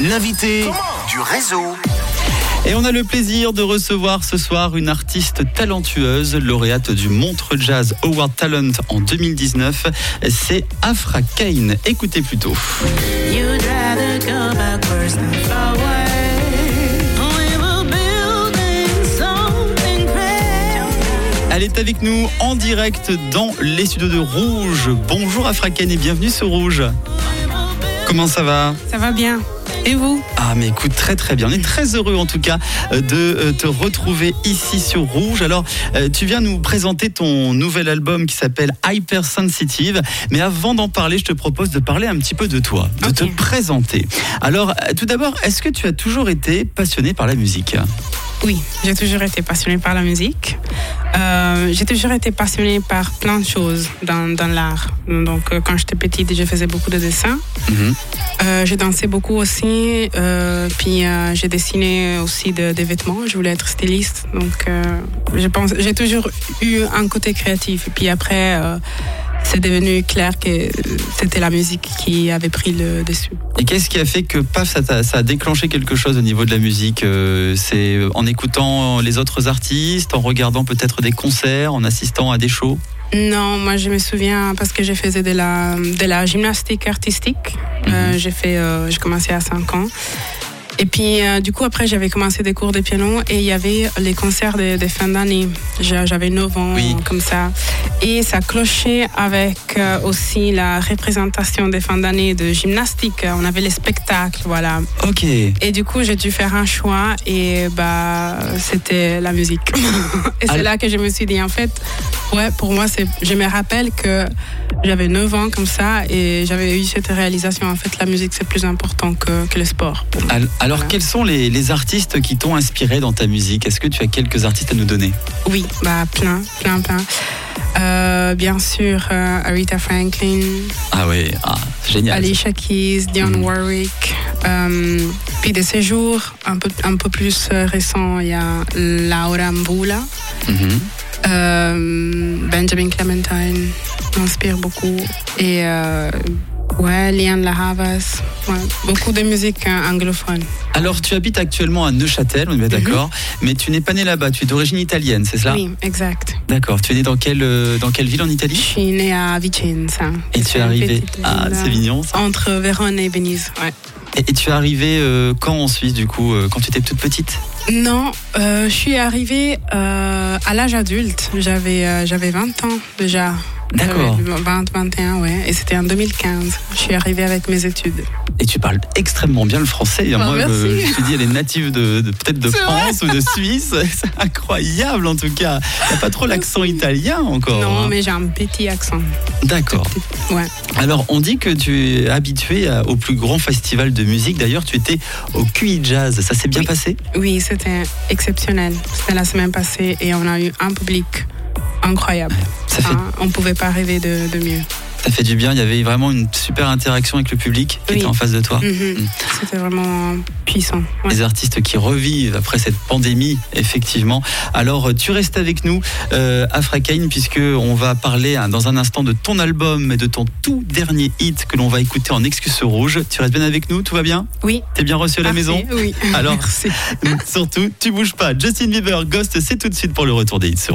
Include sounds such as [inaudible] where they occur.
l'invité du réseau. Et on a le plaisir de recevoir ce soir une artiste talentueuse, lauréate du Montre Jazz Award Talent en 2019. C'est Afra Kane. Écoutez plutôt. Great. Elle est avec nous en direct dans les studios de Rouge. Bonjour Afra Kane et bienvenue sur Rouge. Comment ça va? Ça va bien. Et vous Ah mais écoute très très bien. On est très heureux en tout cas euh, de euh, te retrouver ici sur Rouge. Alors euh, tu viens nous présenter ton nouvel album qui s'appelle Hypersensitive. Mais avant d'en parler, je te propose de parler un petit peu de toi, de te présenter. Alors tout d'abord, est-ce que tu as toujours été passionné par la musique? Oui, j'ai toujours été passionnée par la musique. Euh, j'ai toujours été passionnée par plein de choses dans, dans l'art. Donc, euh, quand j'étais petite, je faisais beaucoup de dessins. Mhm. Euh, j'ai dansé beaucoup aussi. euh, puis, euh, j'ai dessiné aussi de- des vêtements. Je voulais être styliste. Donc, euh, je pense, j'ai toujours eu un côté créatif. Et puis après, euh, c'est devenu clair que c'était la musique qui avait pris le dessus. Et qu'est-ce qui a fait que paf, ça, a déclenché quelque chose au niveau de la musique Euh, C'est en écoutant les autres artistes, en regardant peut-être des concerts, en assistant à des shows? Non, moi je me souviens parce que je faisais de la, de la gymnastique artistique. Euh, j'ai fait, euh, j'ai commencé à 5 ans. Et puis euh, du coup après j'avais commencé des cours de piano et il y avait les concerts de, de fin d'année. J'a- J'avais 9 ans Oui. comme ça. Et ça clochait avec euh, aussi la représentation des fins d'année de gymnastique. On avait les spectacles, voilà. Ok. Et du coup, j'ai dû faire un choix et bah c'était la musique. [laughs] et c'est là que je me suis dit en fait, ouais, pour moi c'est je me rappelle que j'avais 9 ans comme ça et j'avais eu cette réalisation en fait la musique c'est plus important que, que le sport. pour moi. Al- Alors, Voilà. quels sont les, les artistes qui t'ont inspiré dans ta musique? Est-ce que tu as quelques artistes à nous donner? Oui, bah plein, plein, plein. Euh, bien sûr, euh, Aretha Franklin, Ah ouais, ah, génial. Alicia Keys, Dionne Mhm. Warwick. Euh, puis de ces jours un peu, un peu plus euh, récents, il y a Laura Mbula. Mhm. Euh, Benjamin Clementine m'inspire beaucoup. Et ouais, Liane La Havas. Ouais, beaucoup de musique hein, anglophone. Alors, tu habites actuellement à Neuchâtel, on est bien d'accord, mais tu n'es pas né là-bas, tu es d'origine italienne, c'est cela? Mhm. Oui, exact. D'accord, tu es né dans quelle, euh, dans quelle ville en Je Italie suis née à Vicenza. Et tu es une arrivé. petite Ah, mignon ça? Entre Vérone et Venise. Ouais. Et, et tu es arrivé euh, quand en Suisse, du coup, euh, quand tu étais toute petite? Non, euh, je suis arrivée à l'âge adulte. J'avais j'avais 20 ans déjà. D'accord. J'avais 20, 21, ouais. Et c'était en 2015. Je suis arrivée avec mes études. Et tu parles extrêmement bien le français. Oh, Moi, merci. je, me suis dit, elle est native de, de- peut-être de France ou de Suisse. [laughs] C'est incroyable en tout cas. A pas trop l'accent italien encore. non, hein. mais j'ai un petit accent. D'accord. Ouais. Alors, on dit que tu es habitué à- au plus grand festival de musique. D'ailleurs, tu étais au QI Jazz. Ça s'est bien Oui. passé? Oui, c'était exceptionnel. C'était la semaine passée et on a eu un public incroyable. Ça fait, Hein, on pouvait pas rêver de, de mieux. ça fait du bien. Il y avait vraiment une super interaction avec le public qui Oui. était en face de toi. Mhm. C'était vraiment puissant. Ouais. Les artistes qui revivent après cette pandémie, effectivement. Alors, tu restes avec nous, euh, Afra Kane, puisque on va parler hein, dans un instant de ton album et de ton tout dernier hit que l'on va écouter en Excuse Rouge. Tu restes bien avec nous, tout va bien? Oui. T'es bien reçu à la Parfait, maison Oui. Alors, [laughs] Merci. surtout, tu bouges pas. Justin Bieber, Ghost, c'est tout de suite pour le retour des hits sur Rouge.